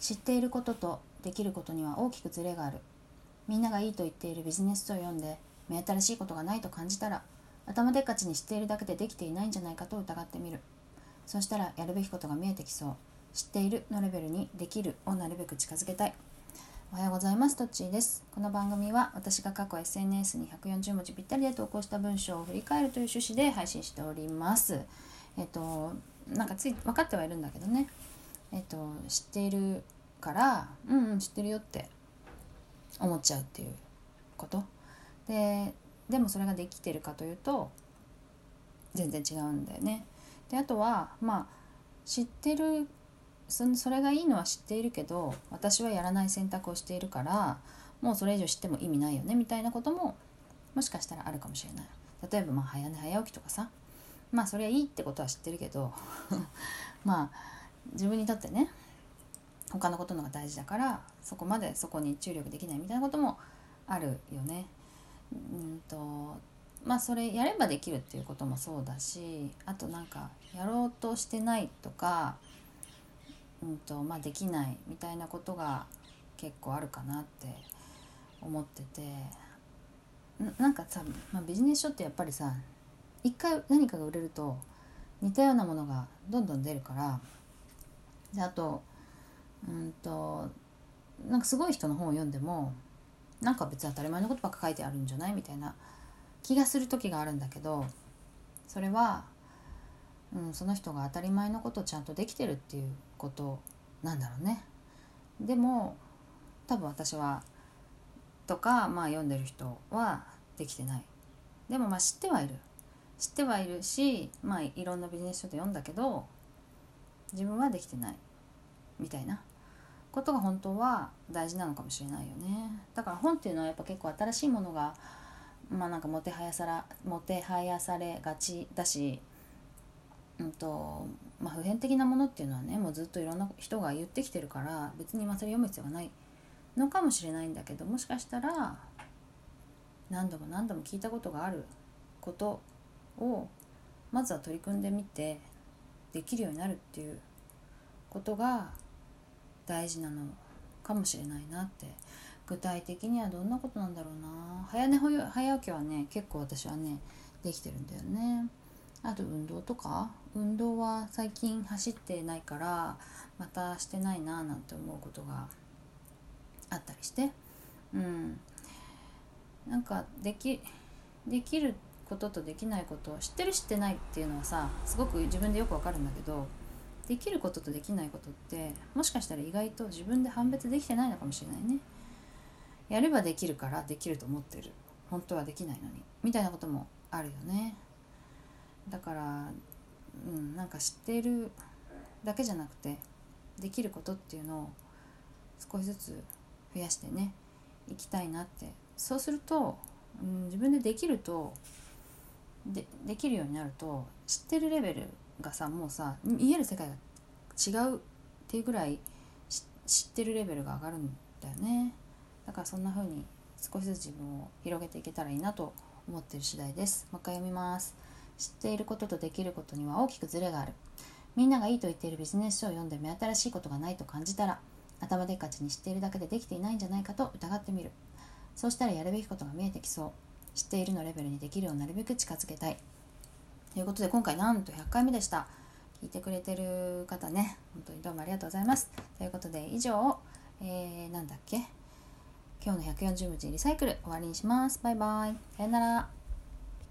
知っていることとできることには大きくズレがある。みんながいいと言っているビジネス書を読んで目新しいことがないと感じたら頭でっかちに知っているだけでできていないんじゃないかと疑ってみる。そしたらやるべきことが見えてきそう。知っているのレベルにできるをなるべく近づけたい。おはようございますトッチーです。この番組は私が過去 SNS に140文字ぴったりで投稿した文章を振り返るという趣旨で配信しております。えっとなんかつい分かってはいるんだけどね。えっと知っているからうんうん知ってるよって思っちゃうっていうことででもそれができてるかというと全然違うんだよね。であとはまあ知ってるそそれがいいのは知っているけど私はやらない選択をしているからもうそれ以上知っても意味ないよねみたいなことももしかしたらあるかもしれない。例えばまあ早寝早起きとかさまあそれはいいってことは知ってるけど まあ自分にとってね他のことのが大事だからそこまでそこに注力できないみたいなこともあるよね。うんとまあそれやればできるっていうこともそうだしあとなんかやろうとしてないとか、うんとまあ、できないみたいなことが結構あるかなって思っててなんかさ、まあ、ビジネス書ってやっぱりさ一回何かが売れると似たようなものがどんどん出るからであとうんとなんかすごい人の本を読んでもなんか別に当たり前のことばっか書いてあるんじゃないみたいな気がする時があるんだけどそれは、うん、その人が当たり前のことをちゃんとできてるっていうことなんだろうね。でも多分私はとか、まあ、読んでる人はできてない。でもまあ知ってはいる。知ってはいるし、まあ、いろんなビジネス書で読んだけど自分はできてないみたいな。ことが本当は大事なのかもしれないよね。だから本っていうのはやっぱ結構新しいものがまあなんかもてはやさらもてはやされがちだしうんとまあ、普遍的なものっていうのはねもうずっといろんな人が言ってきてるから別に今それ読む必要がないのかもしれないんだけどもしかしたら何度も何度も聞いたことがあることをまずは取り組んでみてできるようになるっていうことが大事なのかもしれないなって具体的にはどんなことなんだろうな。早寝早起きはね結構私はねできてるんだよね。あと運動とか運動は最近走ってないからまたしてないななんて思うことがあったりして。うん。なんかできできることとできないこと知ってる知ってないっていうのはさすごく自分でよくわかるんだけどできることとできないことってもしかしたら意外と自分で判別できてないのかもしれないね。やればできるからできると思ってる。本当はできないのに。みたいなこともあるよね。だからうんなんか知ってるだけじゃなくてできることっていうのを少しずつ増やしてねいきたいなって。そうすると、うん、自分でできるとでできるようになると知ってるレベルがさもうさ見える世界が違うっていうぐらい知ってるレベルが上がるんだよね。だからそんな風に少しずつ自分を広げていけたらいいなと思ってる次第です。もう一回読みます。知っていることとできることには大きくズレがある。みんながいいと言っているビジネス書を読んで目新しいことがないと感じたら頭でっかちに知っているだけでできていないんじゃないかと疑ってみる。そうしたらやるべきことが見えてきそう。知っているのレベルにできるようなるべく近づけたいということで今回なんと100回目でした。聞いてくれてる方ね、本当にどうもありがとうございます。ということで以上、えー、なんだっけ？今日の140文字リサイクル終わりにします。バイバイ。さよなら。